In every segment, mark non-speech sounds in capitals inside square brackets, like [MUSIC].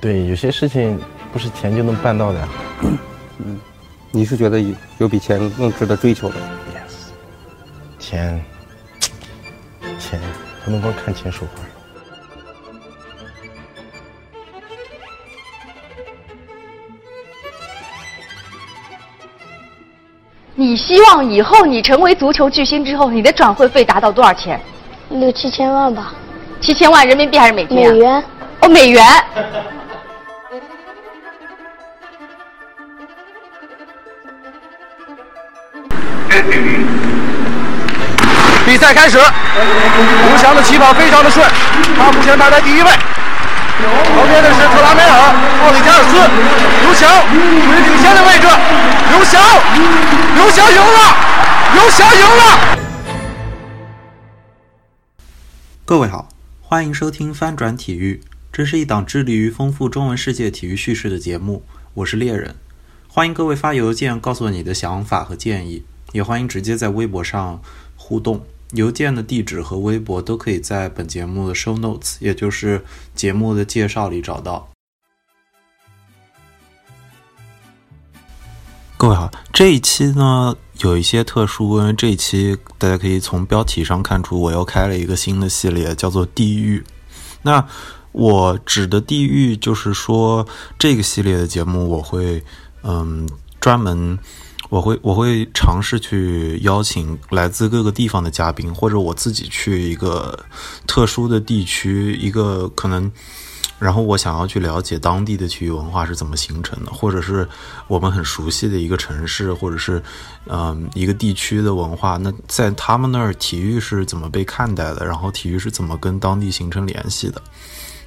对，有些事情不是钱就能办到的呀。嗯，你是觉得有有比钱更值得追求的？Yes，钱，钱不能光看钱说话。你希望以后你成为足球巨星之后，你的转会费达到多少钱？六七千万吧，七千万人民币还是美金啊？美元。哦，美元。赛开始，刘翔的起跑非常的顺，他目前排在第一位。旁边的是特拉梅尔、奥里加尔斯，刘翔处于领先的位置。刘翔，刘翔赢了，刘翔赢了。各位好，欢迎收听翻转体育，这是一档致力于丰富中文世界体育叙事的节目，我是猎人。欢迎各位发邮件告诉我你的想法和建议，也欢迎直接在微博上互动。邮件的地址和微博都可以在本节目的 show notes，也就是节目的介绍里找到。各位好，这一期呢有一些特殊，因为这一期大家可以从标题上看出，我又开了一个新的系列，叫做《地狱》。那我指的地狱，就是说这个系列的节目，我会嗯专门。我会我会尝试去邀请来自各个地方的嘉宾，或者我自己去一个特殊的地区，一个可能，然后我想要去了解当地的体育文化是怎么形成的，或者是我们很熟悉的一个城市，或者是嗯一个地区的文化，那在他们那儿体育是怎么被看待的，然后体育是怎么跟当地形成联系的，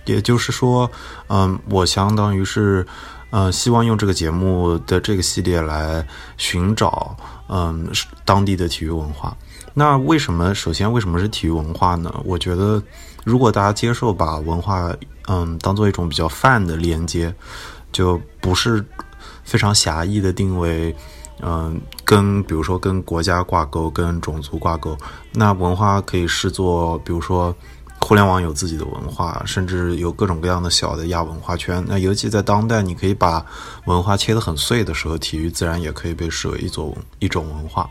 也就是说，嗯，我相当于是。呃，希望用这个节目的这个系列来寻找，嗯，当地的体育文化。那为什么？首先，为什么是体育文化呢？我觉得，如果大家接受把文化，嗯，当做一种比较泛的连接，就不是非常狭义的定位，嗯，跟比如说跟国家挂钩，跟种族挂钩，那文化可以视作，比如说。互联网有自己的文化，甚至有各种各样的小的亚文化圈。那尤其在当代，你可以把文化切得很碎的时候，体育自然也可以被视为一种一种文化。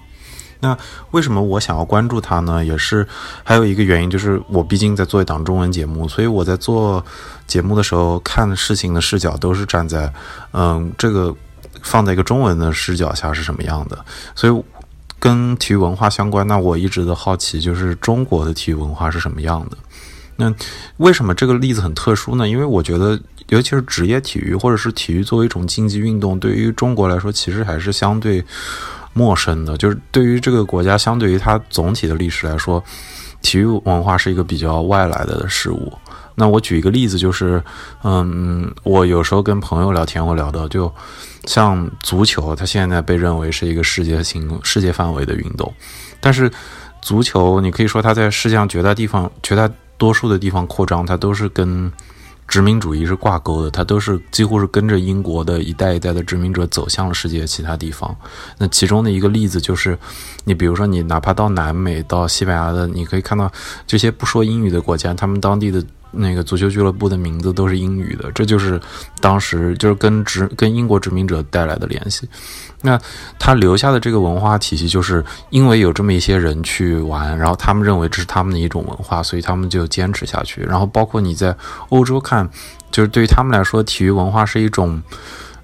那为什么我想要关注它呢？也是还有一个原因，就是我毕竟在做一档中文节目，所以我在做节目的时候看事情的视角都是站在嗯这个放在一个中文的视角下是什么样的，所以。跟体育文化相关，那我一直的好奇就是中国的体育文化是什么样的。那为什么这个例子很特殊呢？因为我觉得，尤其是职业体育或者是体育作为一种竞技运动，对于中国来说其实还是相对陌生的。就是对于这个国家，相对于它总体的历史来说，体育文化是一个比较外来的事物。那我举一个例子，就是，嗯，我有时候跟朋友聊天，我聊到就。像足球，它现在被认为是一个世界性、世界范围的运动，但是足球，你可以说它在世界上绝大地方、绝大多数的地方扩张，它都是跟殖民主义是挂钩的，它都是几乎是跟着英国的一代一代的殖民者走向了世界其他地方。那其中的一个例子就是，你比如说，你哪怕到南美、到西班牙的，你可以看到这些不说英语的国家，他们当地的。那个足球俱乐部的名字都是英语的，这就是当时就是跟殖跟英国殖民者带来的联系。那他留下的这个文化体系，就是因为有这么一些人去玩，然后他们认为这是他们的一种文化，所以他们就坚持下去。然后包括你在欧洲看，就是对于他们来说，体育文化是一种，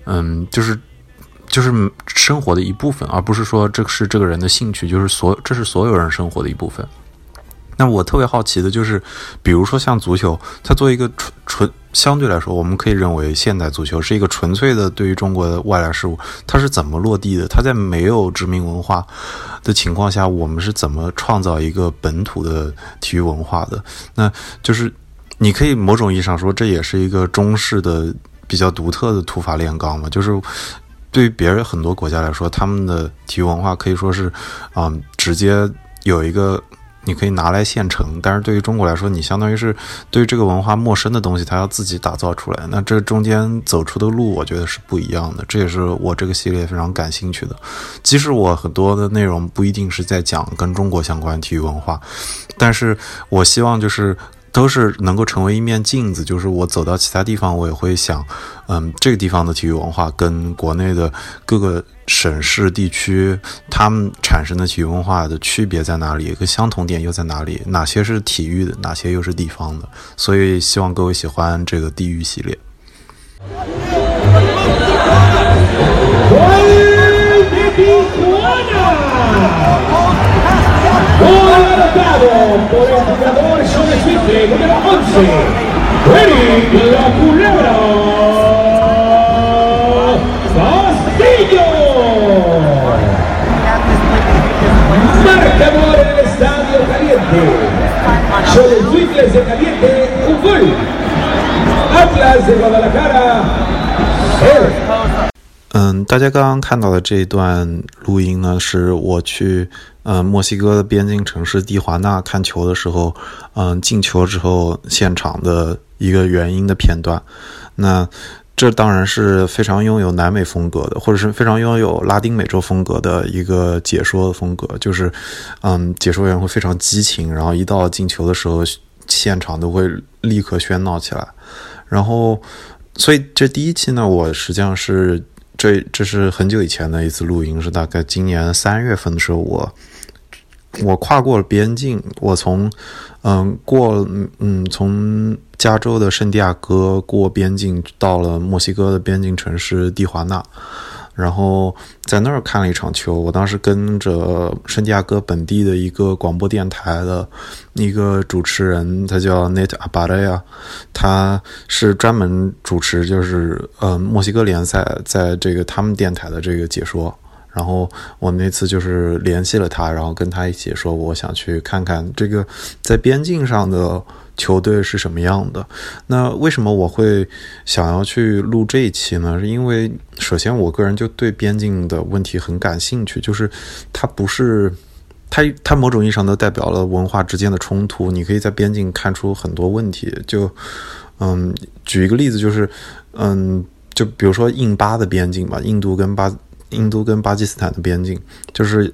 嗯，就是就是生活的一部分，而不是说这是这个人的兴趣，就是所这是所有人生活的一部分。那我特别好奇的就是，比如说像足球，它作为一个纯纯相对来说，我们可以认为现代足球是一个纯粹的对于中国的外来事物，它是怎么落地的？它在没有殖民文化的情况下，我们是怎么创造一个本土的体育文化的？那就是你可以某种意义上说，这也是一个中式的比较独特的土法炼钢嘛。就是对于别人很多国家来说，他们的体育文化可以说是啊，直接有一个。你可以拿来现成，但是对于中国来说，你相当于是对这个文化陌生的东西，它要自己打造出来。那这中间走出的路，我觉得是不一样的。这也是我这个系列非常感兴趣的。即使我很多的内容不一定是在讲跟中国相关体育文化，但是我希望就是都是能够成为一面镜子，就是我走到其他地方，我也会想，嗯，这个地方的体育文化跟国内的各个省市地区他们产生的体育文化的区别在哪里，一个相同点又在哪里？哪些是体育的，哪些又是地方的？所以希望各位喜欢这个地域系列。嗯，大家刚刚看到的这一段录音呢，是我去嗯墨西哥的边境城市蒂华纳看球的时候，嗯进球之后现场的一个原因的片段。那这当然是非常拥有南美风格的，或者是非常拥有拉丁美洲风格的一个解说风格，就是嗯解说员会非常激情，然后一到进球的时候，现场都会立刻喧闹起来。然后，所以这第一期呢，我实际上是。这这是很久以前的一次录音，是大概今年三月份的时候，我我跨过了边境，我从嗯过嗯从加州的圣地亚哥过边境，到了墨西哥的边境城市蒂华纳。然后在那儿看了一场球，我当时跟着圣地亚哥本地的一个广播电台的一个主持人，他叫 Nate Abadaya，他是专门主持就是呃墨西哥联赛在这个他们电台的这个解说。然后我那次就是联系了他，然后跟他一起说，我想去看看这个在边境上的球队是什么样的。那为什么我会想要去录这一期呢？是因为首先我个人就对边境的问题很感兴趣，就是它不是它它某种意义上都代表了文化之间的冲突。你可以在边境看出很多问题。就嗯，举一个例子，就是嗯，就比如说印巴的边境吧，印度跟巴。印度跟巴基斯坦的边境，就是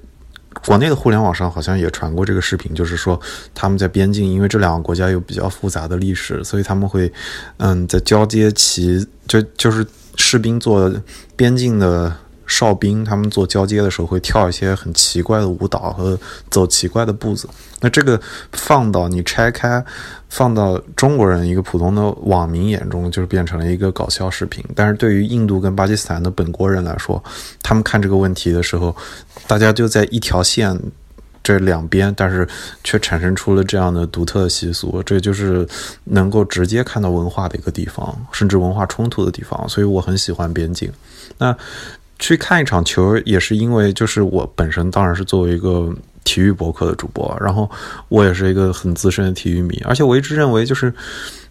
国内的互联网上好像也传过这个视频，就是说他们在边境，因为这两个国家有比较复杂的历史，所以他们会嗯在交接旗，就就是士兵做边境的。哨兵他们做交接的时候会跳一些很奇怪的舞蹈和走奇怪的步子。那这个放到你拆开，放到中国人一个普通的网民眼中，就是变成了一个搞笑视频。但是对于印度跟巴基斯坦的本国人来说，他们看这个问题的时候，大家就在一条线这两边，但是却产生出了这样的独特的习俗。这就是能够直接看到文化的一个地方，甚至文化冲突的地方。所以我很喜欢边境。那。去看一场球也是因为，就是我本身当然是作为一个体育博客的主播，然后我也是一个很资深的体育迷，而且我一直认为就是，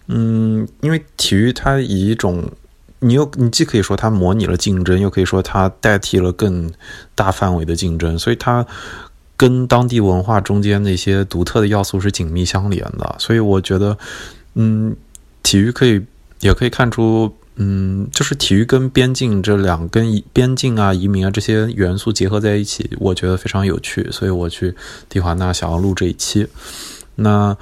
嗯，因为体育它以一种，你又你既可以说它模拟了竞争，又可以说它代替了更大范围的竞争，所以它跟当地文化中间那些独特的要素是紧密相连的，所以我觉得，嗯，体育可以也可以看出。嗯，就是体育跟边境这两跟边境啊、移民啊这些元素结合在一起，我觉得非常有趣，所以我去蒂华纳想要录这一期。那，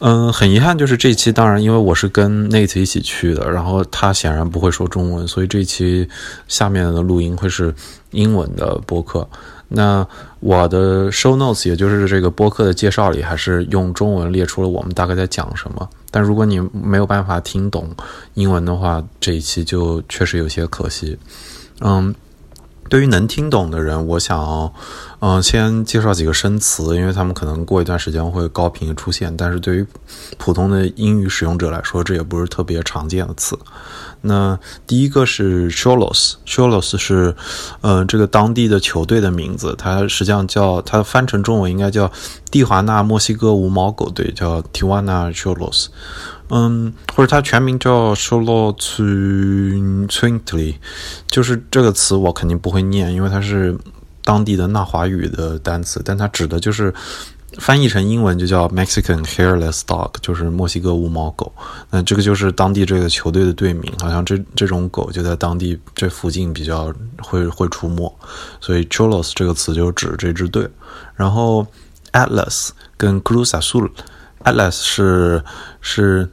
嗯，很遗憾，就是这一期当然因为我是跟 Nate 一起去的，然后他显然不会说中文，所以这一期下面的录音会是英文的播客。那我的 show notes，也就是这个播客的介绍里，还是用中文列出了我们大概在讲什么。但如果你没有办法听懂英文的话，这一期就确实有些可惜。嗯，对于能听懂的人，我想，嗯，先介绍几个生词，因为他们可能过一段时间会高频出现。但是对于普通的英语使用者来说，这也不是特别常见的词。那第一个是 Cholos，Cholos 是，呃，这个当地的球队的名字，它实际上叫它翻成中文应该叫蒂华纳墨西哥无毛狗队，叫 Tijuana Cholos，嗯，或者它全名叫 Cholos Twintly，就是这个词我肯定不会念，因为它是当地的纳华语的单词，但它指的就是。翻译成英文就叫 Mexican Hairless Dog，就是墨西哥无毛狗。那这个就是当地这个球队的队名，好像这这种狗就在当地这附近比较会会出没，所以 Cholos 这个词就指这支队。然后 Atlas 跟 Cruz Azul Atlas 是是。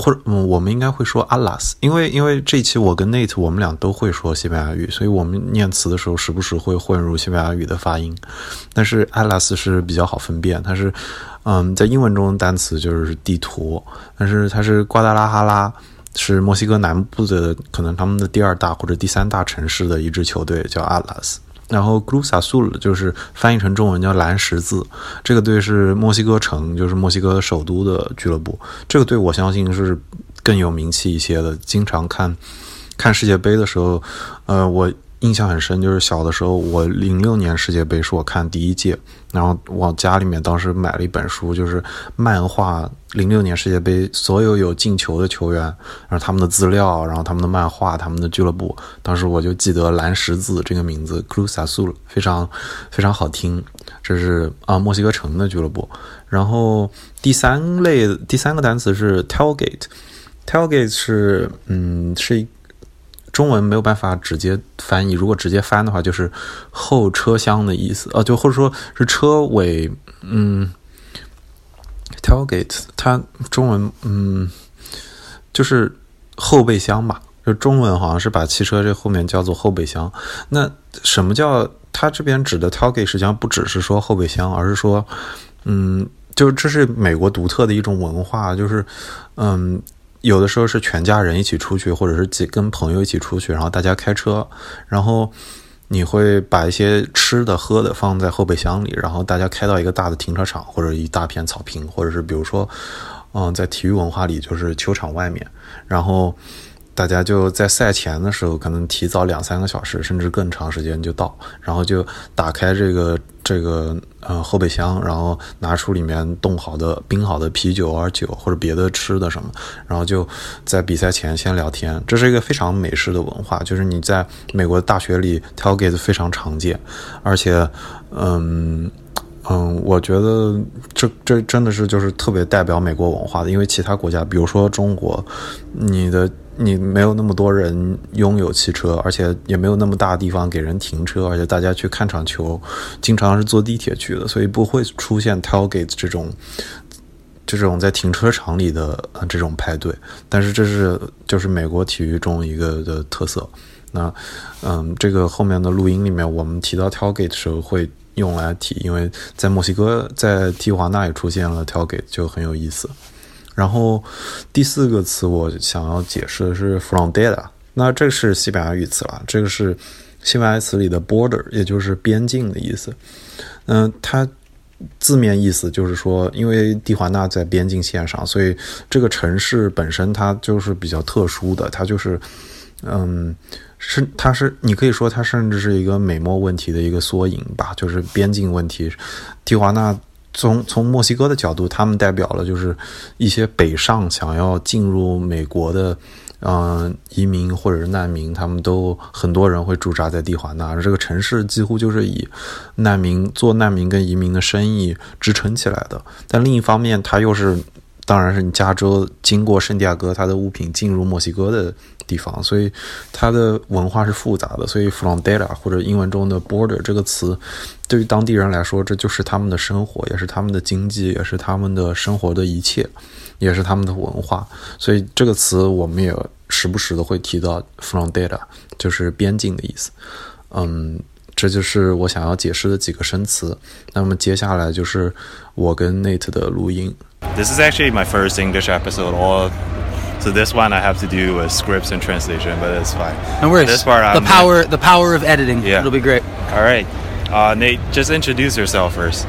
或者，嗯，我们应该会说 Alas，因为因为这一期我跟 Nate 我们俩都会说西班牙语，所以我们念词的时候时不时会混入西班牙语的发音。但是 Alas 是比较好分辨，它是，嗯，在英文中单词就是地图，但是它是瓜达拉哈拉，是墨西哥南部的可能他们的第二大或者第三大城市的一支球队叫 Alas。然后 g r u s a s u l 就是翻译成中文叫蓝十字，这个队是墨西哥城，就是墨西哥首都的俱乐部。这个队我相信是更有名气一些的，经常看看世界杯的时候，呃，我。印象很深，就是小的时候，我零六年世界杯是我看第一届，然后我家里面当时买了一本书，就是漫画零六年世界杯所有有进球的球员，然后他们的资料，然后他们的漫画，他们的俱乐部。当时我就记得蓝十字这个名字，Cruz Azul，非常非常好听。这是啊，墨西哥城的俱乐部。然后第三类第三个单词是 tailgate，tailgate 是嗯是一。中文没有办法直接翻译，如果直接翻的话，就是后车厢的意思，呃，就或者说是车尾，嗯，tailgate，它中文，嗯，就是后备箱吧，就中文好像是把汽车这后面叫做后备箱。那什么叫它这边指的 tailgate？实际上不只是说后备箱，而是说，嗯，就这是美国独特的一种文化，就是，嗯。有的时候是全家人一起出去，或者是几跟朋友一起出去，然后大家开车，然后你会把一些吃的喝的放在后备箱里，然后大家开到一个大的停车场或者一大片草坪，或者是比如说，嗯，在体育文化里就是球场外面，然后。大家就在赛前的时候，可能提早两三个小时，甚至更长时间就到，然后就打开这个这个呃后备箱，然后拿出里面冻好的冰好的啤酒啊酒或者别的吃的什么，然后就在比赛前先聊天。这是一个非常美式的文化，就是你在美国大学里 tailgate 非常常见，而且嗯嗯，我觉得这这真的是就是特别代表美国文化的，因为其他国家，比如说中国，你的。你没有那么多人拥有汽车，而且也没有那么大地方给人停车，而且大家去看场球，经常是坐地铁去的，所以不会出现 tailgate 这种 [LAUGHS] 这种在停车场里的这种派对。但是这是就是美国体育中一个的特色。那嗯，这个后面的录音里面我们提到 tailgate 时候会用来提，因为在墨西哥在蒂华纳也出现了 tailgate，就很有意思。然后第四个词我想要解释的是 frontera，那这是西班牙语词了，这个是西班牙词里的 border，也就是边境的意思。嗯，它字面意思就是说，因为蒂华纳在边境线上，所以这个城市本身它就是比较特殊的，它就是嗯，是它是你可以说它甚至是一个美墨问题的一个缩影吧，就是边境问题，蒂华纳。从从墨西哥的角度，他们代表了就是一些北上想要进入美国的，嗯，移民或者是难民，他们都很多人会驻扎在蒂华纳，这个城市几乎就是以难民做难民跟移民的生意支撑起来的。但另一方面，它又是，当然是你加州经过圣地亚哥，它的物品进入墨西哥的。地方，所以它的文化是复杂的。所以 frontera 或者英文中的 border 这个词，对于当地人来说，这就是他们的生活，也是他们的经济，也是他们的生活的一切，也是他们的文化。所以这个词我们也时不时的会提到 frontera，就是边境的意思。嗯，这就是我想要解释的几个生词。那么接下来就是我跟 Nate 的录音。This is actually my first English episode. So this one I have to do with scripts and translation, but it's fine. No worries. This part, the power, the power of editing. Yeah, it'll be great. All right, uh, Nate, just introduce yourself first.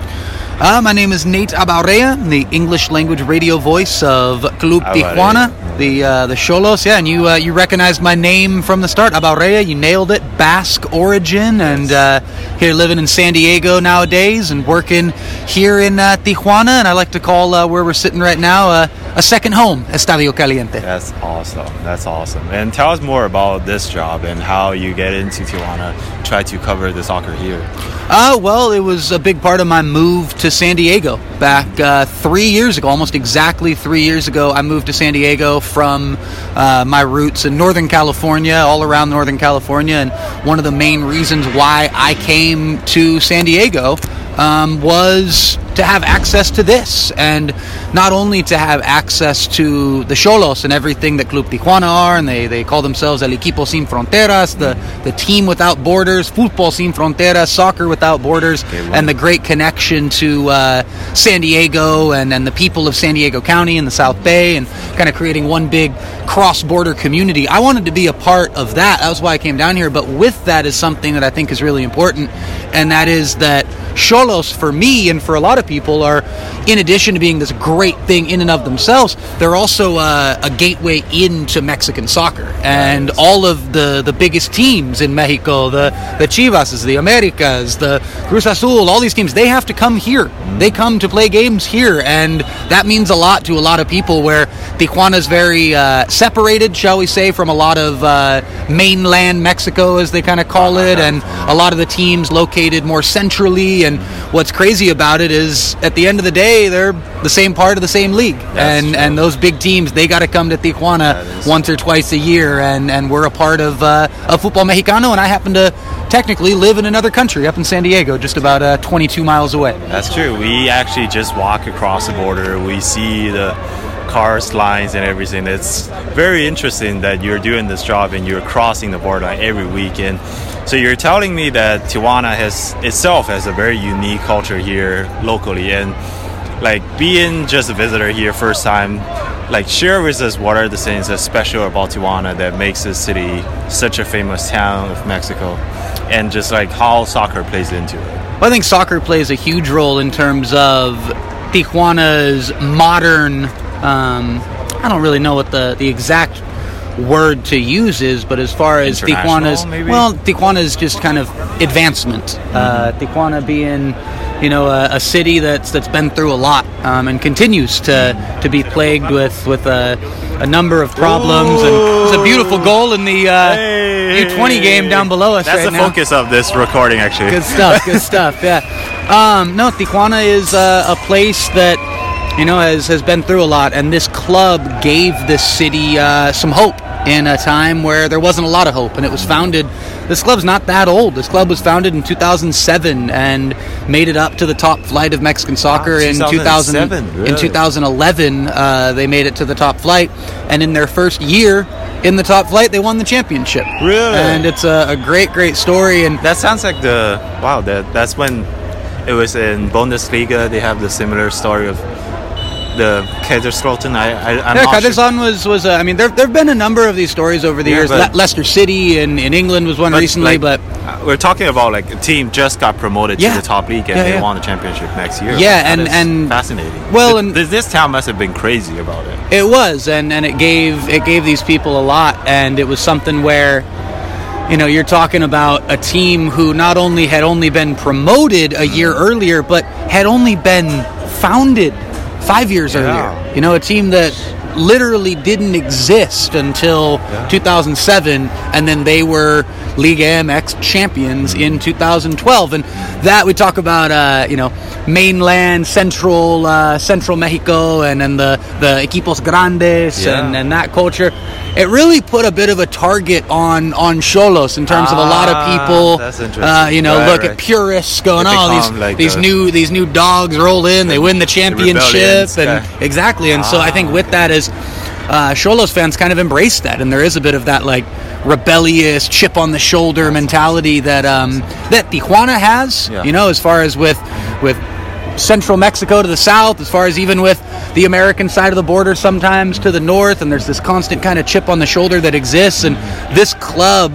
Uh, my name is Nate Abaurrea, the English language radio voice of Club Tijuana, the uh, the Xolos. Yeah, and you uh, you recognized my name from the start, Abaurrea. You nailed it. Basque origin, and uh, here living in San Diego nowadays, and working here in uh, Tijuana. And I like to call uh, where we're sitting right now a second home, Estadio Caliente. That's awesome. That's awesome. And tell us more about this job and how you get into Tijuana, try to cover the soccer here. Uh, well, it was a big part of my move to San Diego back uh, three years ago, almost exactly three years ago. I moved to San Diego from uh, my roots in Northern California, all around Northern California. And one of the main reasons why I came to San Diego um, was to have access to this, and not only to have access to the Xolos and everything that Club Tijuana are, and they, they call themselves El Equipo Sin Fronteras, the, the team without borders, Football Sin Fronteras, soccer without borders, and the great connection to uh, San Diego and, and the people of San Diego County and the South Bay, and kind of creating one big cross border community. I wanted to be a part of that. That was why I came down here. But with that is something that I think is really important, and that is that Xolos, for me and for a lot of people, are in addition to being this great thing in and of themselves, they're also uh, a gateway into Mexican soccer. And all of the, the biggest teams in Mexico, the, the Chivas, the Americas, the Cruz Azul, all these teams, they have to come here. They come to play games here. And that means a lot to a lot of people where Tijuana is very uh, separated, shall we say, from a lot of uh, mainland Mexico, as they kind of call it, and a lot of the teams located more centrally. And what's crazy about it is, at the end of the day, they're the same part of the same league, and and those big teams they got to come to Tijuana once or twice a year, and and we're a part of uh, of Football Mexicano, and I happen to technically live in another country, up in San Diego, just about uh, 22 miles away. That's true. We actually just walk across the border. We see the cars lines and everything. It's very interesting that you're doing this job and you're crossing the border every weekend. So you're telling me that Tijuana has itself has a very unique culture here locally, and like being just a visitor here first time, like share with us what are the things that's special about Tijuana that makes this city such a famous town of Mexico, and just like how soccer plays into it. Well, I think soccer plays a huge role in terms of Tijuana's modern. Um, I don't really know what the, the exact word to use is, but as far as Tijuana's, maybe? well, Tijuana's just kind of advancement. Uh, Tijuana being, you know, a, a city that's that's been through a lot um, and continues to to be plagued with with a, a number of problems. And it's a beautiful goal in the uh, U20 game down below us That's right the now. focus of this recording, actually. Good stuff. Good stuff. Yeah. Um, no, Tijuana is uh, a place that you know has has been through a lot, and this club gave this city uh, some hope in a time where there wasn't a lot of hope, and it was founded. This club's not that old. This club was founded in 2007 and made it up to the top flight of Mexican soccer Wow, in 2000. 2007, In 2011, uh, they made it to the top flight, and in their first year in the top flight, they won the championship. Really? And it's a, a great, great story. And That sounds like the wow. That that's when it was in Bundesliga. They have the similar story of the Kaiserslautern. I, I I'm yeah. Kaiserslautern was was. Uh, I mean, there there've been a number of these stories over the Yeah, years. Le- Leicester City in, in England was one But, recently, like, but uh, we're talking about like a team just got promoted Yeah. to the top league and Yeah, they won the championship next year. Yeah, and- and- fascinating. well, and- th- this town must have been crazy about it. it was, and and it gave it gave these people a lot, and it was something where. You know, you're talking about a team who not only had only been promoted a year earlier, but had only been founded five years Yeah. earlier. You know, a team that literally didn't exist until 2007, and then they were Liga MX champions in 2012. And that we talk about, uh, you know, mainland, central, uh, central Mexico, and then the the equipos grandes Yeah. and, and that culture. It really put a bit of a target on on Xolos in terms of a lot of Ah, people. Uh, you know, Right, look right. at purists going, oh, these like these the- new these new dogs roll in, they win the championship, rebellions, and okay. exactly. And so I think with that is uh, Xolos fans kind of embrace that, and there is a bit of that like rebellious chip on the shoulder mentality that um, that Tijuana has. Yeah. You know, as far as with with central Mexico to the south, as far as even with the American side of the border sometimes to the north, and there's this constant kind of chip on the shoulder that exists. And this club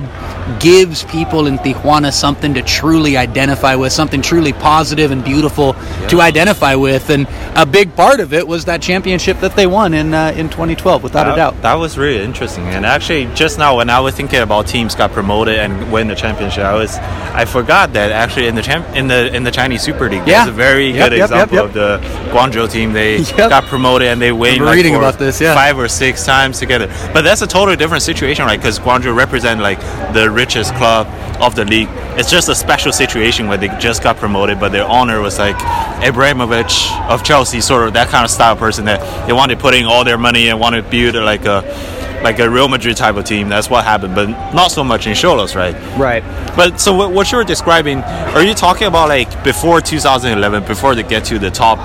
gives people in Tijuana something to truly identify with, something truly positive and beautiful to identify with. And a big part of it was that championship that they won in uh, in 2012, without a doubt. That was really interesting. And actually, just now when I was thinking about teams got promoted and win the championship, I was I forgot that actually in the champ, in the in the Chinese Super League, Yeah. there's a very Yep, good yep, yep, example yep. of the Guangzhou team. They [LAUGHS] Yep. got promoted and they win like reading about this, yeah. five or six times together. But that's a totally different situation, right? Because Guangzhou represent like the richest club of the league. It's just a special situation where they just got promoted, but their owner was like Abramovich of Chelsea, sort of that kind of style person that they wanted putting all their money and wanted to build like a like a Real Madrid type of team. That's what happened, but not so much in Xolos, right? Right. But so what, what you're describing, are you talking about like before 2011, before they get to the top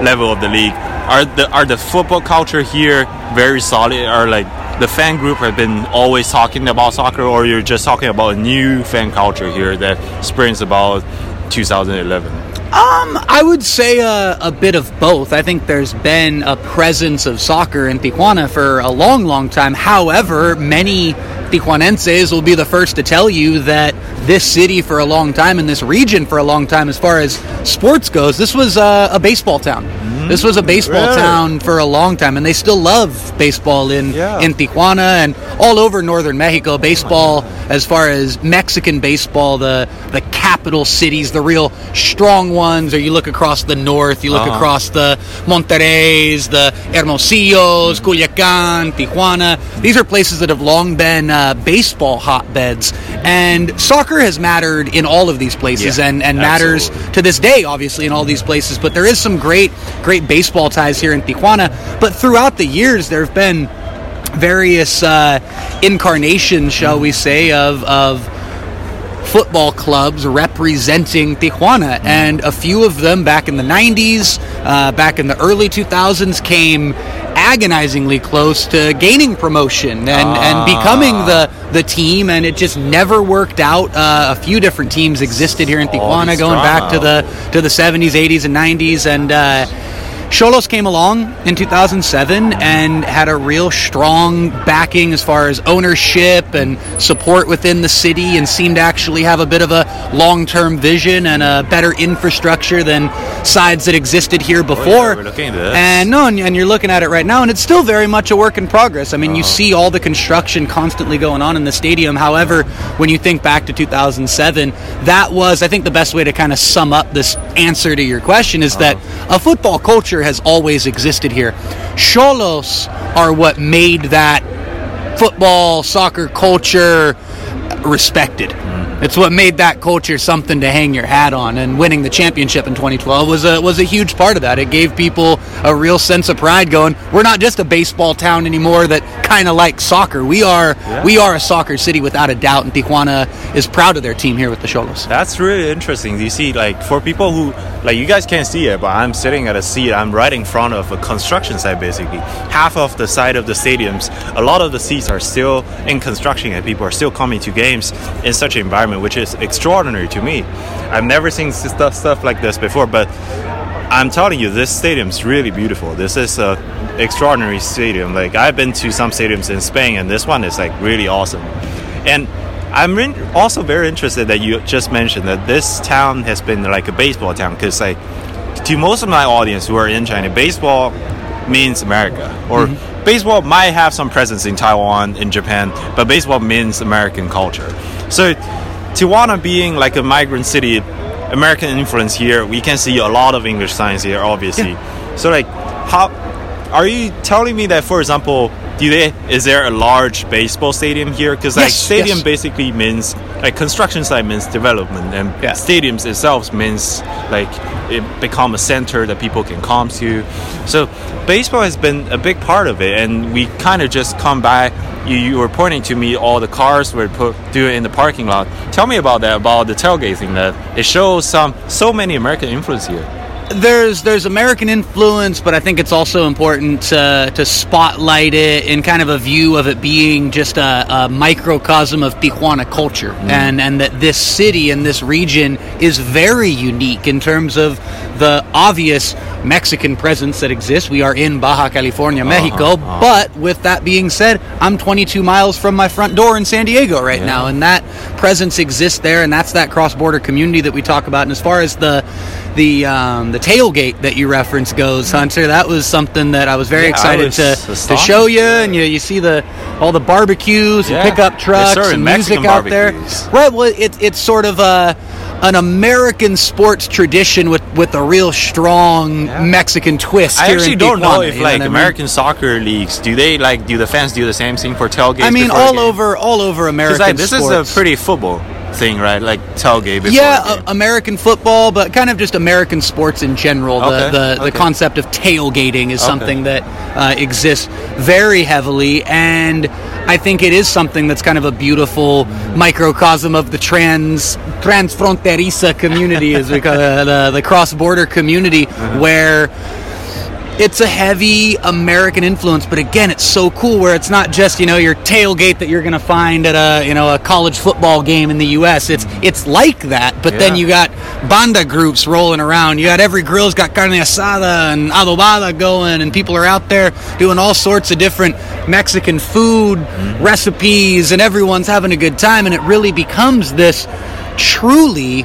level of the league? Are the are the football culture here very solid? Are like the fan group have been always talking about soccer, or you're just talking about a new fan culture here that springs about 2011? Um, I would say a, a bit of both. I think there's been a presence of soccer in Tijuana for a long, long time. However, many Tijuanenses will be the first to tell you that this city for a long time and this region for a long time, as far as sports goes, this was a, a baseball town. This was a baseball Really? town for a long time, and they still love baseball in Yeah. in Tijuana and all over northern Mexico. Baseball, as far as Mexican baseball, the the capital cities, the real strong ones, or you look across the north, you look Uh-huh. across the Monterreys, the Hermosillos, Culiacan, Tijuana. These are places that have long been uh, baseball hotbeds, and soccer has mattered in all of these places, Yeah, and and matters to this day, obviously, in all these places. But there is some great, great baseball ties here in Tijuana. But throughout the years, there have been various uh, incarnations, shall we say, of of football clubs representing Tijuana, and a few of them back in the 90s, uh, back in the early 2000s, came agonizingly close to gaining promotion and, and becoming the the team, and it just never worked out. Uh, a few different teams existed here in Tijuana, going back to the to the 70s, 80s, and 90s, and. Uh, Xolos came along in 2007 and had a real strong backing as far as ownership and support within the city and seemed to actually have a bit of a long-term vision and a better infrastructure than sides that existed here before. at this. And no, and, and you're looking at it right now and it's still very much a work in progress. I mean, you see all the construction constantly going on in the stadium. However, when you think back to 2007, that was I think the best way to kind of sum up this answer to your question is that a football culture has always existed here. Xolos are what made that football, soccer culture respected. Mm-hmm. It's what made that culture something to hang your hat on, and winning the championship in 2012 was a was a huge part of that. It gave people a real sense of pride. Going, we're not just a baseball town anymore that kind of likes soccer. We are we are a soccer city without a doubt, and Tijuana is proud of their team here with the Xolos. That's really interesting. You see, like for people who like you guys can't see it, but I'm sitting at a seat. I'm right in front of a construction site, basically. Half of the side of the stadiums, a lot of the seats are still in construction, and people are still coming to games in such an environment, which is extraordinary to me. I've never seen stuff stuff like this before, but I'm telling you, this stadium's really beautiful. This is a extraordinary stadium. Like I've been to some stadiums in Spain, and this one is like really awesome. And I'm also very interested that you just mentioned that this town has been like a baseball town because like to most of my audience who are in China, baseball means America or mm-hmm. baseball might have some presence in Taiwan, in Japan, but baseball means American culture. So Tijuana being like a migrant city, American influence here, we can see a lot of English signs here, obviously. So like, how are you telling me that, for example, do they is there a large baseball stadium here? Because like Yes, stadium yes. basically means like construction site means development, and Yeah. stadiums itself means like it become a center that people can come to. So baseball has been a big part of it, and we kind of just come by. You, you were pointing to me all the cars were put doing in the parking lot. Tell me about that, about the tailgating. That it shows some so many American influence here. There's there's American influence, but I think it's also important to, to spotlight it in kind of a view of it being just a, a microcosm of Tijuana culture, mm-hmm. and and that this city and this region is very unique in terms of the obvious Mexican presence that exists. We are in Baja California, uh-huh, Mexico, uh-huh. but with that being said, I'm 22 miles from my front door in San Diego right now, and that presence exists there, and that's that cross-border community that we talk about. And as far as the the um, the tailgate that you reference goes, Hunter, that was something that I was very Yeah, excited was to, to show you, and you you see the all the barbecues Yeah. and pickup trucks and Mexican music out there. barbecues. Right, well, it's it's sort of a an American sports tradition with with a real strong Mexican twist. I actually don't know if like what I mean? American soccer leagues do they like do the fans do the same thing for tailgates? I mean, all over all over American Because like this sports. is a pretty football. Thing, right? Like tailgate. Before yeah, the uh, American football, but kind of just American sports in general. The Okay, the, the okay. concept of tailgating is Okay. something that uh, exists very heavily, and I think it is something that's kind of a beautiful microcosm of the trans transfronteriza community, as we call it, uh, the cross border community, Uh-huh. where it's a heavy American influence, but again, it's so cool where it's not just you know your tailgate that you're going to find at a you know a college football game in the U.S. It's it's like that, but then you got banda groups rolling around. You got every grill's got carne asada and adobada going, and people are out there doing all sorts of different Mexican food mm-hmm. recipes, and everyone's having a good time, and it really becomes this truly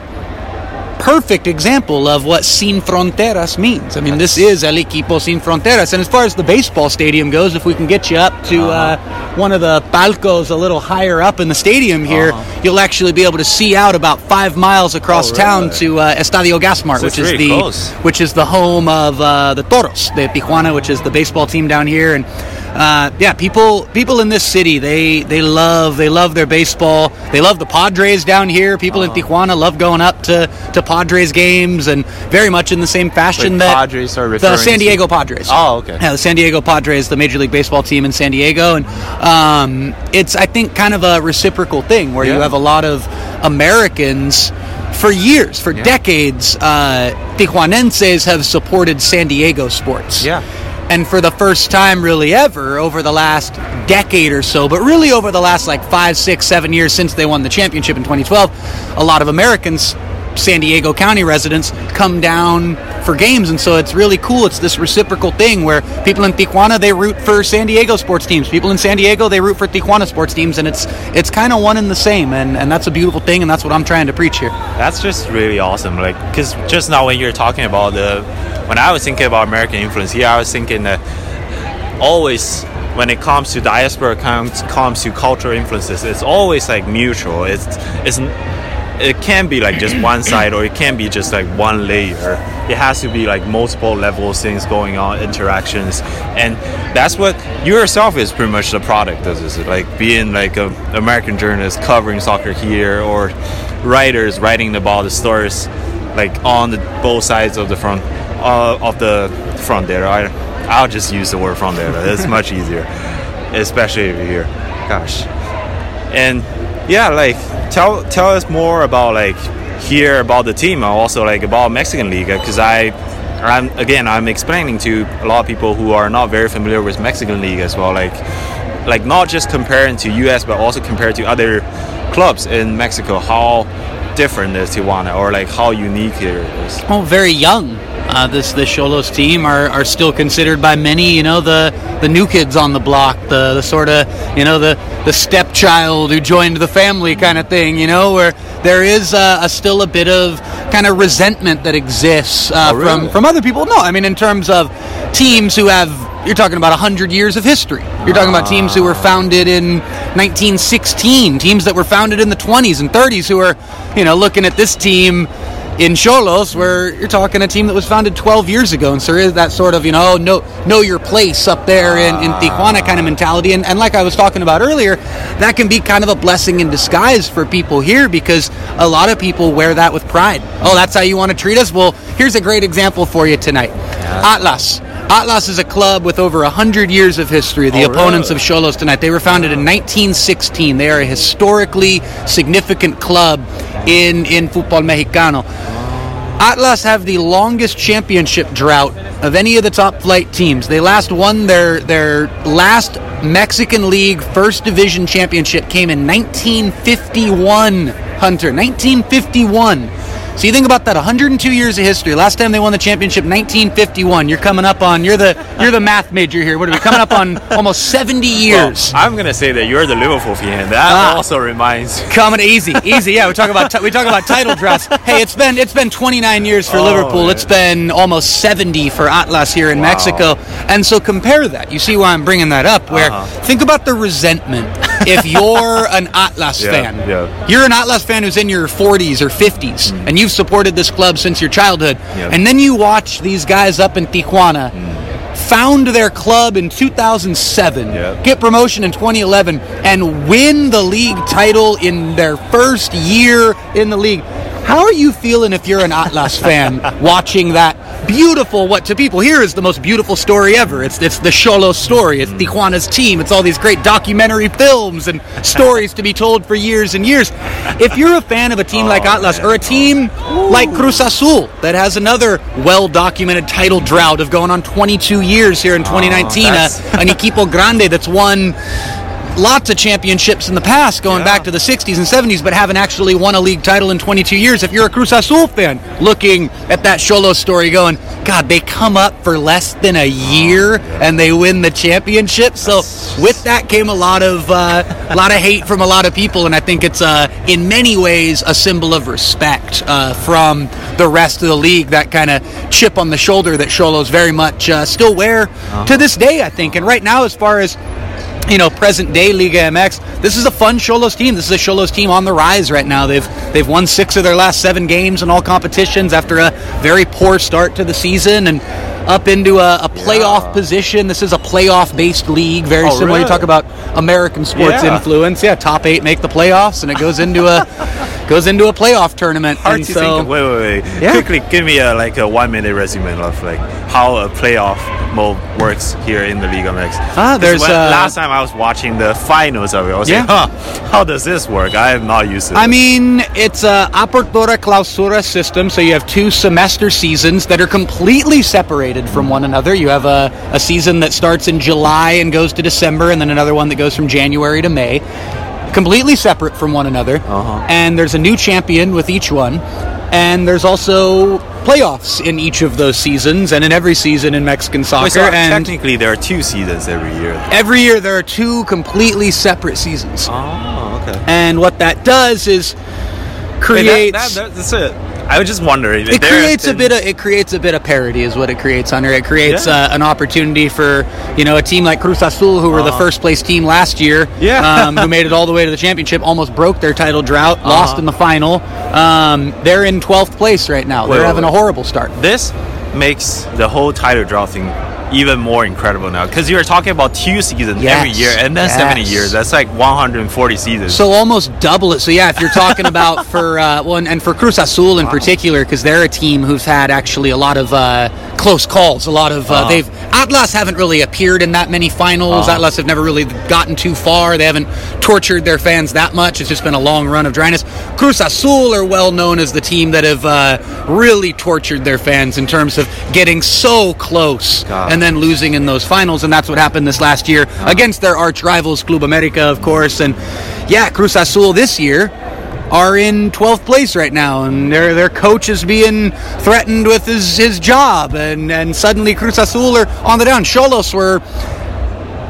perfect example of what Sin Fronteras means. I mean, this is El Equipo Sin Fronteras. And as far as the baseball stadium goes, if we can get you up to uh one of the palcos a little higher up in the stadium here, you'll actually be able to see out about five miles across Oh, town really? to uh, Estadio Gasmart, So which is the close. which is the home of uh, the Toros, the Tijuana, which is the baseball team down here. And uh, yeah, people people in this city they they love they love their baseball. They love the Padres down here. People Uh-huh. in Tijuana love going up to to Padres games, and very much in the same fashion Wait, that Padres are the San to- Diego Padres. Oh, okay. Yeah, the San Diego Padres, the Major League Baseball team in San Diego, and um, it's I think kind of a reciprocal thing where you have a lot of Americans for years, for decades. Uh, Tijuanenses have supported San Diego sports. Yeah. And for the first time, really ever, over the last decade or so, but really over the last like five, six, seven years since they won the championship in 2012, a lot of Americans, San Diego County residents, come down for games. And so it's really cool. It's this reciprocal thing where people in Tijuana, they root for San Diego sports teams. People in San Diego, they root for Tijuana sports teams. And it's it's kind of one and the same. And, and that's a beautiful thing. And that's what I'm trying to preach here. That's just really awesome. Like, because just now when you're talking about the, when I was thinking about American influence here, I was thinking that always when it comes to diaspora comes comes to cultural influences, it's always like mutual. It's it's it can be like just one side or it can be just like one layer. It has to be like multiple levels, things going on, interactions, and that's what you yourself is pretty much the product of this. Like being like a American journalist covering soccer here, or writers writing about the stories like on the both sides of the front uh, of the frontera. I I'll just use the word frontera. It's [LAUGHS] much easier, especially over here. Gosh, and yeah, like tell tell us more about like here about the team also like about Mexican Liga because I. I'm again. I'm explaining to a lot of people who are not very familiar with Mexican League as well. Like, like not just comparing to U.S. but also compared to other clubs in Mexico. How different is Tijuana, or like how unique it is? Oh, very young. Uh, this this Xolos team are, are still considered by many, you know, the the new kids on the block, the the sort of, you know, the the stepchild who joined the family kind of thing, you know, where there is uh, a, still a bit of kind of resentment that exists uh, Oh, really? from from other people. No, I mean in terms of teams who have. You're talking about 100 years of history. You're talking about teams who were founded in 1916, teams that were founded in the 20s and 30s who are, you know, looking at this team in Xolos, where you're talking a team that was founded 12 years ago, and so there is that sort of you know know know your place up there in, in ah. Tijuana kind of mentality, and, and like I was talking about earlier, that can be kind of a blessing in disguise for people here because a lot of people wear that with pride. Oh, that's how you want to treat us? Well, here's a great example for you tonight. Atlas. Atlas is a club with over 100 years of history. The Oh, opponents of Xolos tonight. They were founded in 1916. They are a historically significant club in in Fútbol Mexicano. Atlas have the longest championship drought of any of the top flight teams. They last won their their last Mexican League First Division championship came in 1951. Hunter, 1951. So you think about that 102 years of history. Last time they won the championship 1951. You're coming up on you're the you're the math major here. What are we coming up on [LAUGHS] almost 70 years. Well, I'm gonna say that you're the Liverpool fan. That Ah. also reminds. Coming easy, easy. Yeah, we talk about we talk about title dress. Hey, it's been it's been 29 years for Oh, Liverpool. man. It's been almost 70 for Atlas here in Wow. Mexico. And so compare that. You see why I'm bringing that up? Where Uh-huh. think about the resentment. [LAUGHS] [LAUGHS] if you're an Atlas Yeah, fan, yeah. you're an Atlas fan who's in your 40s or 50s, and you've supported this club since your childhood, Mm. Yeah. and then you watch these guys up in Tijuana. found their club in 2007, Yep. get promotion in 2011, and win the league title in their first year in the league. How are you feeling if you're an Atlas [LAUGHS] fan watching that beautiful, what to people. Here is the most beautiful story ever? It's, it's the Xolo story, it's Tijuana's team, it's all these great documentary films and [LAUGHS] stories to be told for years and years. If you're a fan of a team like Atlas or a team like Cruz Azul that has another well documented title drought of going on 22 years here in 2019, uh, that's- an equipo [LAUGHS] grande that's won lots of championships in the past, going back to the 60s and 70s, but haven't actually won a league title in 22 years. If you're a Cruz Azul fan looking at that Xolo story, going, God, they come up for less than a year and they win the championship. So with that came a lot of uh, a [LAUGHS] lot of hate from a lot of people, and I think it's uh, in many ways a symbol of respect uh, from the rest of the league. That kind of chip on the shoulder that Xolos very much uh, still wear to this day, I think. And right now, as far as you know, present day Liga MX. This is a fun Xolos team. This is a Xolos team on the rise right now. They've they've won six of their last seven games in all competitions after a very poor start to the season and up into a, a playoff position. This is a playoff based league, very Oh, similar. You talk about American sports Yeah. influence. Yeah, top eight make the playoffs, and it goes into a [LAUGHS] goes into a playoff tournament. Hard and to so, think. Wait, wait, wait. Yeah. Quickly, give me a like a one minute resume of like how a playoff mode works here in the Liga MX. Ah, 'Cause there's, when- uh, last time I was watching the finals of it. I was Yeah. like, huh, how does this work? I am not used to. I this. mean, it's a apertura clausura system, so you have two semester seasons that are completely separated from one another. You have a, a season that starts in July and goes to December, and then another one that goes from January to May. Completely separate from one another. Uh-huh. And there's a new champion with each one. And there's also playoffs in each of those seasons, and in every season in Mexican soccer. So and technically there are two seasons every year. every year there are two completely separate seasons. Oh, okay. And what that does is Wait, creates that, that, that's it. I was just wondering. it creates a bit of it creates a bit of parody is what it creates Hunter. It creates Yeah. uh, an opportunity for you know a team like Cruz Azul who were the Uh-huh. first place team last year Yeah. um, who made it all the way to the championship almost broke their title drought lost Uh-huh. in the final um, they're in 12th place right now Wait, they're wait, having a horrible start This makes the whole title drought thing even more incredible now because you're talking about two seasons Yes, every year and then 70 yes. years. That's like 140 seasons. So almost double it. So yeah, if you're talking about [LAUGHS] for uh, well, and, and for Cruz Azul in particular, because they're a team who's had actually a lot of uh, close calls. A lot of uh, Uh-huh. they've Atlas haven't really appeared in that many finals. Uh-huh. Atlas have never really gotten too far. They haven't tortured their fans that much. It's just been a long run of dryness. Cruz Azul are well known as the team that have uh, really tortured their fans in terms of getting so close God. And then losing in those finals, and that's what happened this last year against their arch rivals, Club America, of course. And yeah, Cruz Azul this year are in 12th place right now, and their their coach is being threatened with his, his job, and and suddenly Cruz Azul are on the down. Xolos were.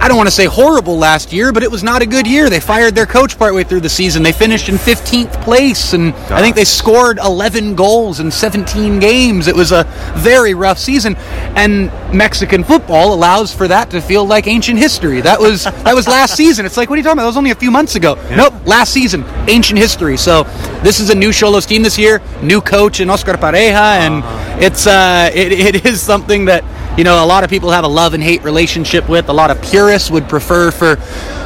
I don't want to say horrible last year, but it was not a good year. They fired their coach partway through the season. They finished in 15th place, and I think they scored 11 goals in 17 games. It was a very rough season, and Mexican football allows for that to feel like ancient history. That was that was last [LAUGHS] season. It's like, what are you talking about? That was only a few months ago. Nope, last season, ancient history. So this is a new Xolos team this year, new coach in Oscar Pareja, and it's uh, it, it is something that you know a lot of people have a love and hate relationship with. A lot of purists would prefer for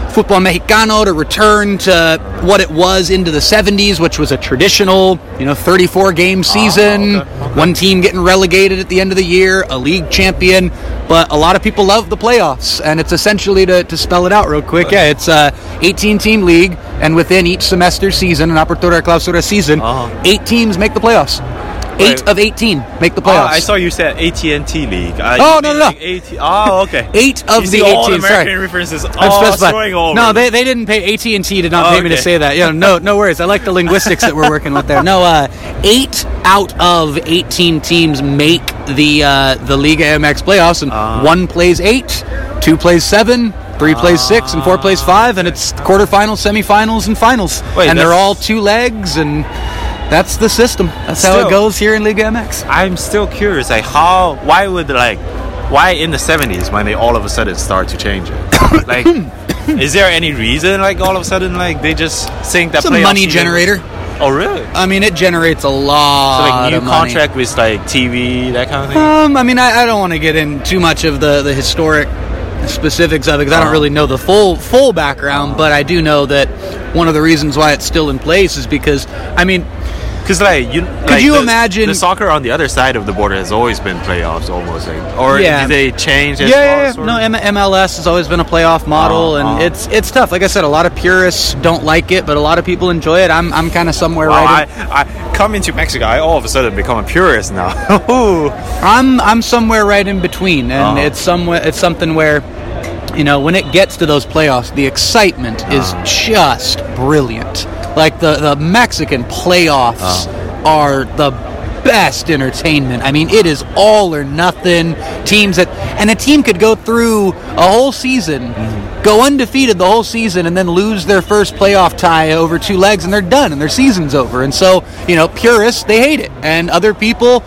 football mexicano to return to what it was into the 70s which was a traditional you know 34 game season. one team getting relegated at the end of the year a league champion. But a lot of people love the playoffs and it's essentially to, to spell it out real quick. Yeah it's a 18 team league and within each semester season an apertura clausura season Uh-huh. eight teams make the playoffs eight Wait. of 18 make the Oh, playoffs I saw you said AT&T League. Uh, Oh, no, no, no. AT- oh, okay. Eight of You the see all 18, American sorry. references. I'm Oh, specified. over. No, they, they didn't pay. AT and T did not Oh, pay me to say that. Yeah, no, no worries. I like the linguistics that we're working with there. No, uh, eight out of eighteen teams make the uh, the Liga MX playoffs, and Uh. one plays eight, two plays seven. Three plays six and four plays five, and it's quarterfinals, semifinals, and finals. Wait, and they're all two legs, and that's the system. That's how it goes here in Liga MX. I'm still curious. Like, how? Why would like? Why in the 70s when they all of a sudden start to change it? [COUGHS] like, is there any reason? Like all of a sudden, like they just think that It's a money season- generator. Oh, really? I mean, it generates a lot So like new of money. contract with like TV, that kind of thing. Um, I mean, I, I don't want to get in too much of the, the historic specifics of it because I don't Uh-huh. really know the full full background, but I do know that one of the reasons why it's still in place is because I mean, Because like you, Could you the, imagine- the soccer on the other side of the border has always been playoffs, almost like, or Yeah. did they change? yeah, as yeah, yeah. no, M- MLS has always been a playoff model, Uh, and it's it's tough. Like I said, a lot of purists don't like it, but a lot of people enjoy it. I'm I'm kind of somewhere Wow, right. I, I come into Mexico, I all of a sudden become a purist now. [LAUGHS] Ooh. I'm I'm somewhere right in between, and Uh-huh. it's somewhere it's something where, you know, when it gets to those playoffs, the excitement is Uh-huh. just brilliant. Like the the Mexican playoffs Uh-huh. are the best entertainment. I mean, it is all or nothing. Teams that and a team could go through a whole season. Mm-hmm. Go undefeated the whole season and then lose their first playoff tie over two legs and they're done and their season's over. And so, you know, purists, they hate it. And other people,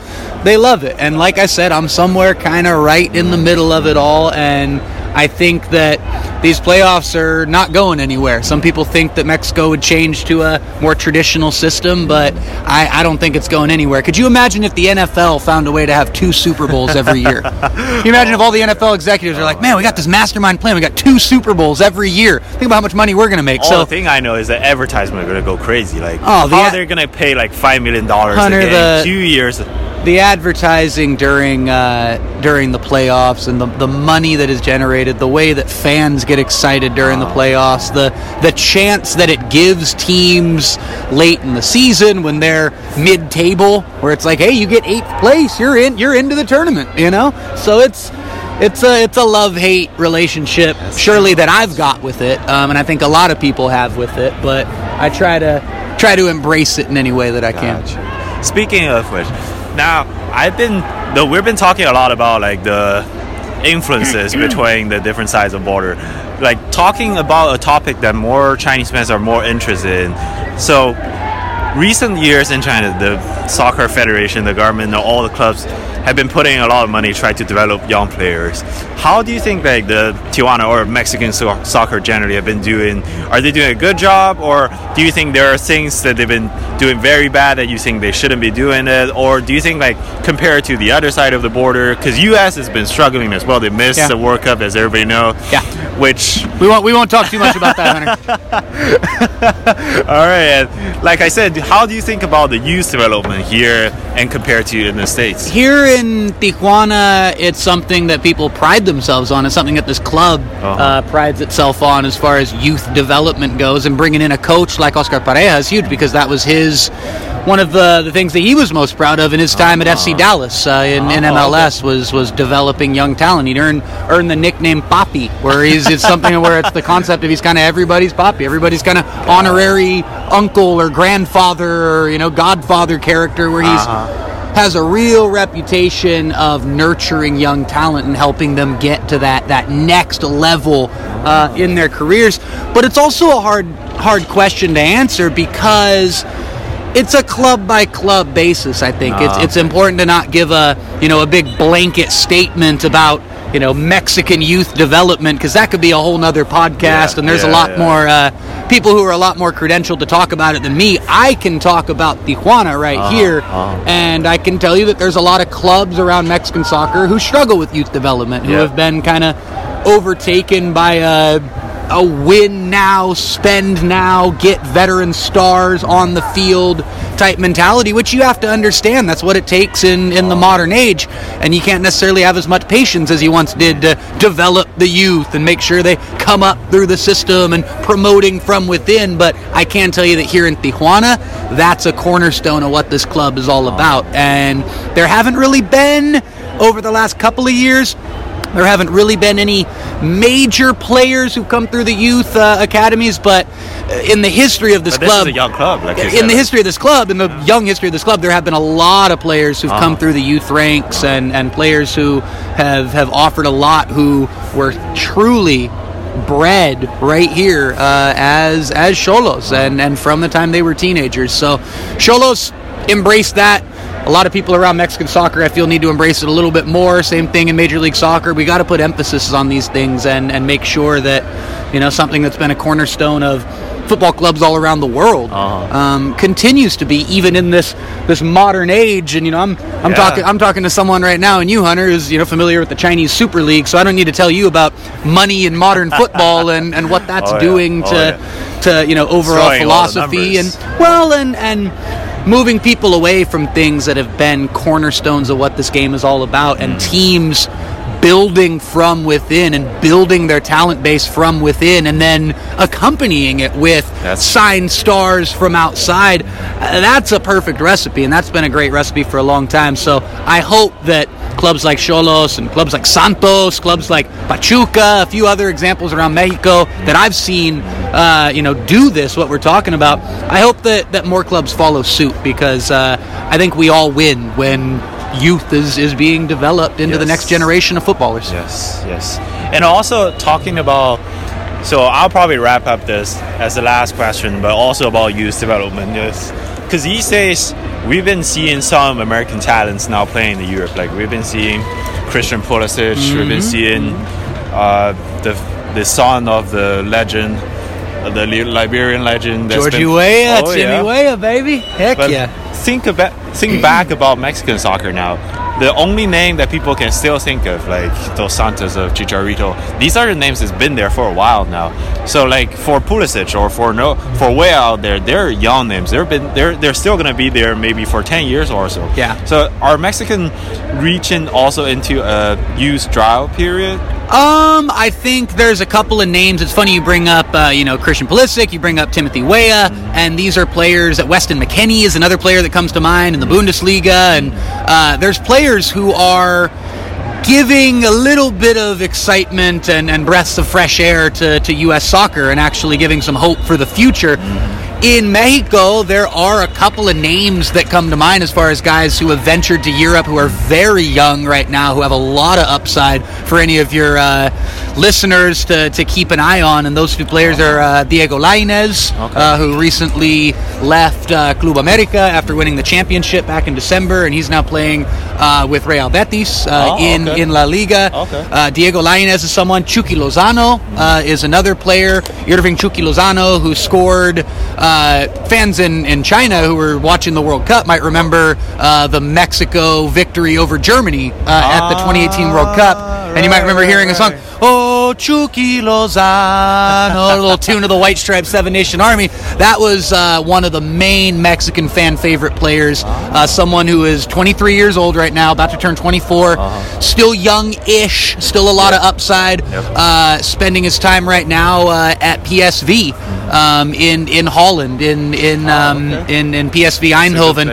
they love it. And like I said, I'm somewhere kind of right in the middle of it all. And I think that these playoffs are not going anywhere. Some people think that Mexico would change to a more traditional system, but I, I don't think it's going anywhere. Could you imagine if the NFL found a way to have two Super Bowls every year? [LAUGHS] Can you imagine if all the NFL executives are like, man, we got this mastermind plan. We got two Super Bowls every year. Think about how much money we're going to make. All so the thing I know is that advertisement are gonna go crazy. Like, Oh, the how they're gonna pay like five million dollars a Hunter, game, the- two years. The advertising during uh, during the playoffs and the, the money that is generated, the way that fans get excited during the playoffs, the the chance that it gives teams late in the season when they're mid table, where it's like, hey, you get eighth place, you're in, you're into the tournament, you know. So it's. It's a it's a love hate relationship, surely that I've got with it, um, and I think a lot of people have with it. But I try to try to embrace it in any way that I can. Speaking of which, now I've been though we've been talking a lot about like the influences [CLEARS THROAT] between the different sides of border, like talking about a topic that more Chinese fans are more interested in. So, recent years in China, the soccer federation, the government, all the clubs have been putting a lot of money trying to develop young players. How do you think like the Tijuana or Mexican so- soccer generally have been doing? Are they doing a good job, or do you think there are things that they've been doing very bad that you think they shouldn't be doing it, or do you think like compared to the other side of the border, because U.S. has been struggling as well. They missed Yeah. the World Cup, as everybody know. Yeah. Which We won't we won't talk too much about that, Hunter. [LAUGHS] all right, like I said, how do you think about the youth development here and compared to in the states? Here in Tijuana, it's something that people pride themselves on. It's something that this club uh Uh-huh. prides itself on as far as youth development goes. And bringing in a coach like Oscar Pareja is huge because that was his one of the, the things that he was most proud of in his time at FC Dallas uh, in, in Oh, MLS was was developing young talent. He'd earned earned the nickname Poppy, where he's it's something where it's the concept of he's kind of everybody's Poppy, everybody's kind of honorary uncle or grandfather or you know godfather character, where he's has a real reputation of nurturing young talent and helping them get to that that next level uh, in their careers. But it's also a hard hard question to answer because it's a club by club basis. I think it's it's important to not give a you know a big blanket statement about you know Mexican youth development because that could be a whole nother podcast Yeah, and there's a lot yeah. more uh, people who are a lot more credentialed to talk about it than me. I can talk about Tijuana right Uh-huh, here, and I can tell you that there's a lot of clubs around Mexican soccer who struggle with youth development, who Yeah. have been kind of overtaken by a a win now, spend now, get veteran stars on the field type mentality, which you have to understand. That's what it takes in, in the modern age. And you can't necessarily have as much patience as you once did to develop the youth and make sure they come up through the system and promoting from within. But I can tell you that here in Tijuana, that's a cornerstone of what this club is all about. And there haven't really been, over the last couple of years, there haven't really been any major players who've come through the youth uh, academies, but uh, in the history of this this club, is a young club, like in said. the history of this club, in the young history of this club, there have been a lot of players who've come Uh-huh. through the youth ranks and, and players who have, have offered a lot who were truly bred right here uh, as as Xolos and, and from the time they were teenagers. So Xolos embraced that. A lot of people around Mexican soccer, I feel, need to embrace it a little bit more. Same thing in Major League Soccer. We got to put emphasis on these things and, and make sure that, you know, something that's been a cornerstone of football clubs all around the world. Uh-huh. Um, continues to be even in this this modern age. And you know, I'm I'm Yeah. talking I'm talking to someone right now, and you, Hunter, who's you know familiar with the Chinese Super League, so I don't need to tell you about money in modern [LAUGHS] football and and what that's Oh, yeah. doing Oh, to yeah. to you know overall Throwing philosophy and well and and moving people away from things that have been cornerstones of what this game is all about and Mm. teams building from within and building their talent base from within and then accompanying it with That's- signed stars from outside Uh, that's a perfect recipe and that's been a great recipe for a long time so i hope that clubs like Xolos and clubs like Santos, clubs like Pachuca, a few other examples around Mexico that I've seen, uh, you know, do this. What we're talking about. I hope that that more clubs follow suit because uh, I think we all win when youth is is being developed into the next generation of footballers. Yes, yes. And also talking about, so I'll probably wrap up this as the last question, but also about youth development. Because these days, we've been seeing some American talents now playing in Europe. Like we've been seeing Christian Pulisic, we've been seeing uh, the the son of the legend, uh, the Liberian legend. that's Georgie Weah, Oh, Timmy yeah. Weah, baby. Heck But yeah. think about think back about Mexican soccer now. The only name that people can still think of, like Dos Santos of Chicharito, these are the names that's been there for a while now. So like for Pulisic or for no for way out there, they're young names. They're been they're they're still gonna be there maybe for ten years or so. Yeah. So are Mexican reaching also into a youth trial period? Um, I think there's a couple of names. It's funny you bring up, uh, you know, Christian Pulisic, you bring up Timothy Weah, and these are players. That Weston McKennie is another player that comes to mind in the Bundesliga, and uh, there's players who are giving a little bit of excitement and, and breaths of fresh air to, to U.S. soccer and actually giving some hope for the future. In Mexico, there are a couple of names that come to mind as far as guys who have ventured to Europe who are very young right now, who have a lot of upside for any of your uh, listeners to, to keep an eye on. And those two players are uh, Diego Lainez, uh, who recently left uh, Club America after winning the championship back in December, and he's now playing uh, with Real Betis uh, Oh, in, okay. in La Liga. Okay. Uh, Diego Lainez is someone. Chucky Lozano uh, is another player. Irving Chucky Lozano, who scored. Uh, fans in, in China who were watching the World Cup might remember uh, the Mexico victory over Germany uh, at the 2018 World Cup. And you might remember hearing a song, Oh, Chucky Lozano, a little tune of the White Stripes Seven Nation Army. That was uh, one of the main Mexican fan favorite players. Uh, someone who is 23 years old right now, about to turn 24, still young ish, still a lot of upside. Uh, spending his time right now uh, at PSV um, in, in Holland, in, in, um, in, in PSV Eindhoven.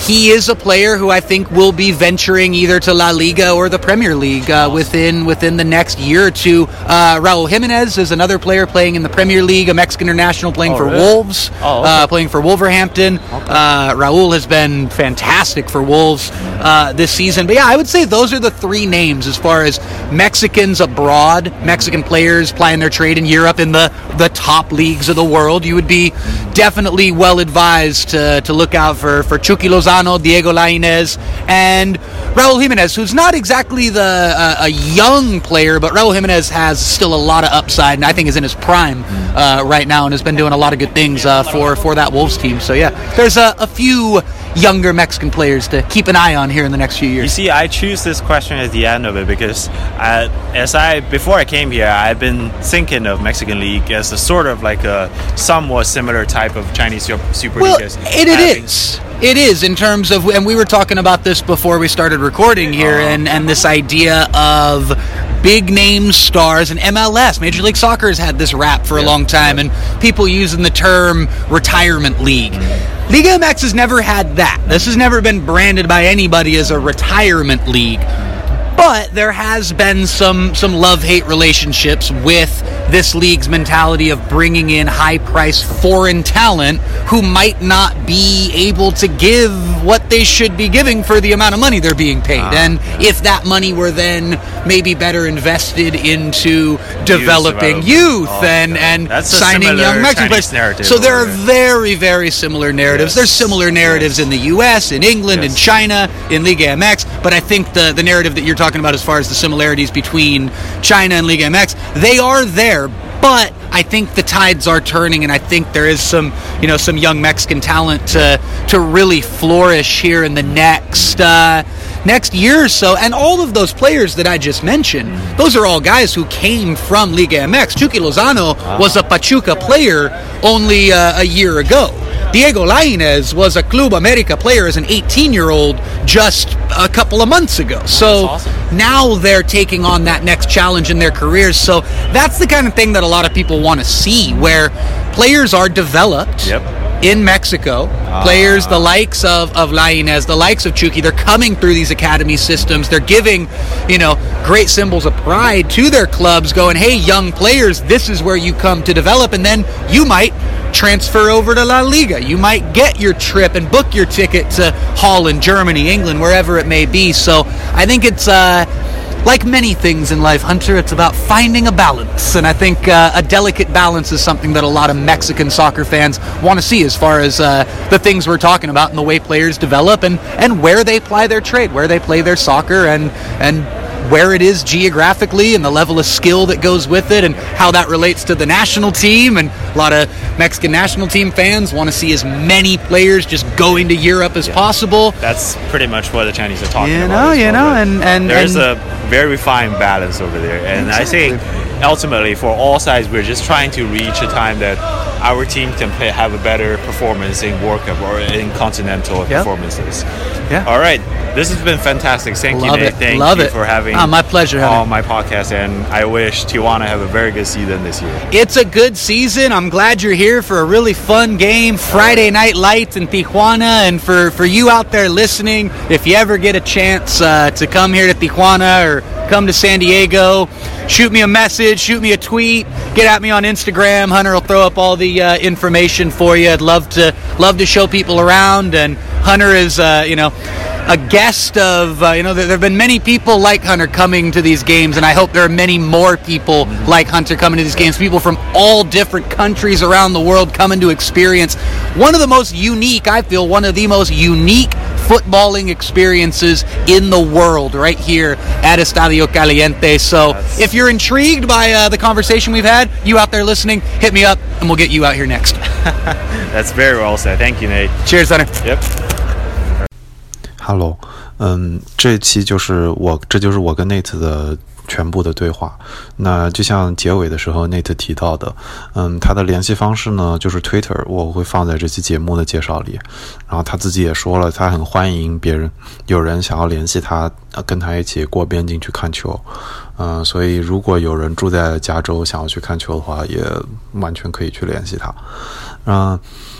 He is a player who I think will be venturing either to La Liga or the Premier League uh, within within the next year or two. Uh, Raul Jimenez is another player playing in the Premier League, a Mexican international playing Oh, for really? Wolves, Oh, okay. uh, playing for Wolverhampton. Uh, Raul has been fantastic for Wolves uh, this season. But yeah, I would say those are the three names as far as Mexicans abroad, Mexican players playing their trade in Europe in the the top leagues of the world. You would be definitely well advised to, to look out for for Chucky Lozano, Diego Lainez, and Raul Jimenez, who's not exactly the uh, a young player, but Raul Jimenez has still a lot of upside, and I think is in his prime uh, right now, and has been doing a lot of good things uh, for for that Wolves team. So yeah, there's a, a few younger Mexican players to keep an eye on here in the next few years. You see, I choose this question at the end of it because, I, as I before I came here, I've been thinking of Mexican League as a sort of like a somewhat similar type of Chinese Super Well, League. as it, it is. It is in terms of, and we were talking about this before we started recording here, Uh-huh. and and this idea of big name stars and MLS. Major League Soccer has had this rap for a long time, and people using the term retirement league. Liga MX has never had that. This has never been branded by anybody as a retirement league. But there has been some some love hate relationships with this league's mentality of bringing in high priced foreign talent who might not be able to give what they should be giving for the amount of money they're being paid. and if that money were then maybe better invested into developing development. youth Oh, and okay. and That's signing young Mexican players. So there are very very similar narratives. Yes. There's similar narratives in the U.S., in England, in China, in Liga MX. But I think the the narrative that you're talking about, as far as the similarities between China and Liga MX, they are there. But I think the tides are turning, and I think there is some, you know, some young Mexican talent to to really flourish here in the next uh, next year or so. And all of those players that I just mentioned, those are all guys who came from Liga MX. Chucky Lozano was a Pachuca player only uh, a year ago. Diego Lainez was a Club America player as an 18 year old just a couple of months ago. So awesome. now they're taking on that next challenge in their careers. So that's the kind of thing that a lot of people want to see where players are developed. Yep. In Mexico, players the likes of, of Lainez, the likes of Chucky, they're coming through these academy systems. They're giving, you know, great symbols of pride to their clubs, going, hey, young players, this is where you come to develop. And then you might transfer over to La Liga. You might get your trip and book your ticket to Holland, Germany, England, wherever it may be. So I think it's uh, like many things in life, Hunter. It's about finding a balance, and I think uh, a delicate balance is something that a lot of Mexican soccer fans want to see, as far as uh, the things we're talking about and the way players develop and and where they ply their trade, where they play their soccer, and and where it is geographically and the level of skill that goes with it and how that relates to the national team and a lot of Mexican national team fans want to see as many players just going to Europe as possible. That's pretty much what the Chinese are talking You about. You know, you know, and- and- there's and- a very fine balance over there, and I think ultimately for all sides, we're just trying to reach a time that our team can play, have a better performance in World Cup or in continental Yeah. performances. Yeah. All right, this has been fantastic. Thank you, Love Nate. it. Thank Love you it. for having Ah, my pleasure, on my podcast, and I wish Tijuana have a very good season this year. It's a good season. I'm glad you're here for a really fun game, Friday Night Lights in Tijuana. And for, for you out there listening, if you ever get a chance uh, to come here to Tijuana or come to San Diego, shoot me a message, shoot me a tweet, get at me on Instagram. Hunter will throw up all the uh, information for you. I'd love to love to show people around. And Hunter is, uh, you know, a guest of uh, you know there have been many people like Hunter coming to these games and I hope there are many more people like Hunter coming to these games people from all different countries around the world coming to experience one of the most unique I feel one of the most unique footballing experiences in the world right here at Estadio Caliente so if you're intrigued by uh, the conversation we've had you out there listening hit me up and we'll get you out here next [LAUGHS] That's very well said. Thank you, Nate. cheers Hunter Yep. Hello，嗯，这期就是我，这就是我跟 Nate 的 全部的对话。那就像结尾的时候 Nate 提到的，嗯，他的联系方式呢就是 Twitter，我会放在这期节目的介绍里。然后他自己也说了，他很欢迎别人有人想要联系他，跟他一起过边境去看球。嗯、所以如果有人住在加州想要去看球的话，也完全可以去联系他。嗯、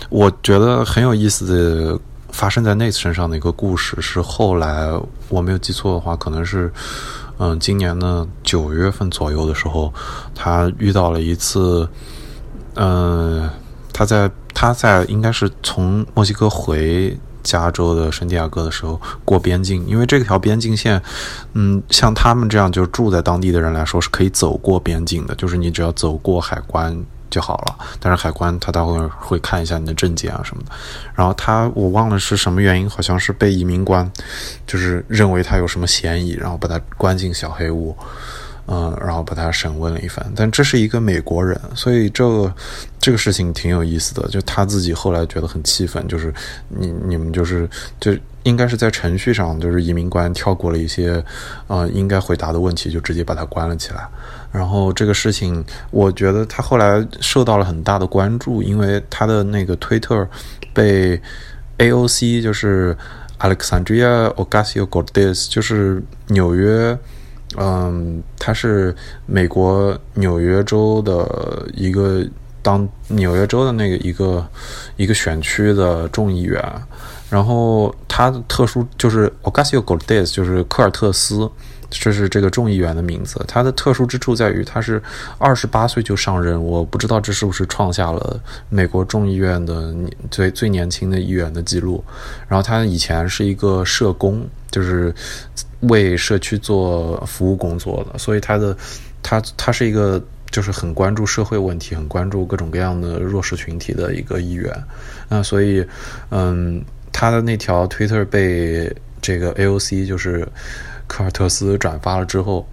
我觉得很有意思的发生在 Nate 身上的一个故事是后来我没有记错的话，可能是嗯今年呢九月份左右的时候，他遇到了一次，嗯、他在他在应该是从墨西哥回。加州的圣地亚哥的时候过边境，因为这条边境线，嗯，像他们这样就住在当地的人来说是可以走过边境的，就是你只要走过海关就好了。但是海关他待会会看一下你的证件啊什么的。然后他我忘了是什么原因，好像是被移民官就是认为他有什么嫌疑，然后把他关进小黑屋。嗯，然后把他审问了一番，但这是一个美国人，所以这个这个事情挺有意思的。就他自己后来觉得很气愤，就是你你们就是就应该是在程序上，就是移民官跳过了一些呃应该回答的问题，就直接把他关了起来。然后这个事情，我觉得他后来受到了很大的关注，因为他的那个推特被 AOC 就是 Alexandria Ocasio-Cortez，就是纽约。嗯，他是美国纽约州的一个当纽约州的那个一个一个选区的众议员，然后他的特殊就是 Ocasio-Cortez，就是科尔特斯，这是这个众议员的名字。他的特殊之处在于他是二十八岁就上任，我不知道这是不是创下了美国众议院的最最年轻的议员的记录。然后他以前是一个社工，就是为社区做服务工作的，所以他的他他是一个就是很关注社会问题、很关注各种各样的弱势群体的一个议员。那所以，嗯，他的那条推特被这个 AOC 就是科尔特斯转发了之后。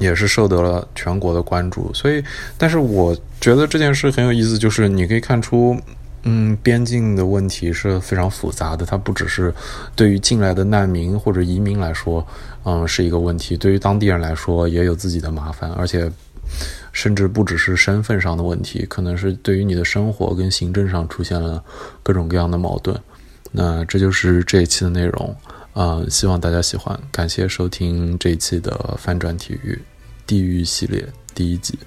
也是受得了全国的关注。所以，但是我觉得这件事很有意思，就是你可以看出。嗯，边境的问题是非常复杂的，它不只是对于进来的难民或者移民来说，嗯，是一个问题；对于当地人来说，也有自己的麻烦，而且甚至不只是身份上的问题，可能是对于你的生活跟行政上出现了各种各样的矛盾。那这就是这一期的内容，嗯，希望大家喜欢，感谢收听这一期的翻转体育地狱系列第一集。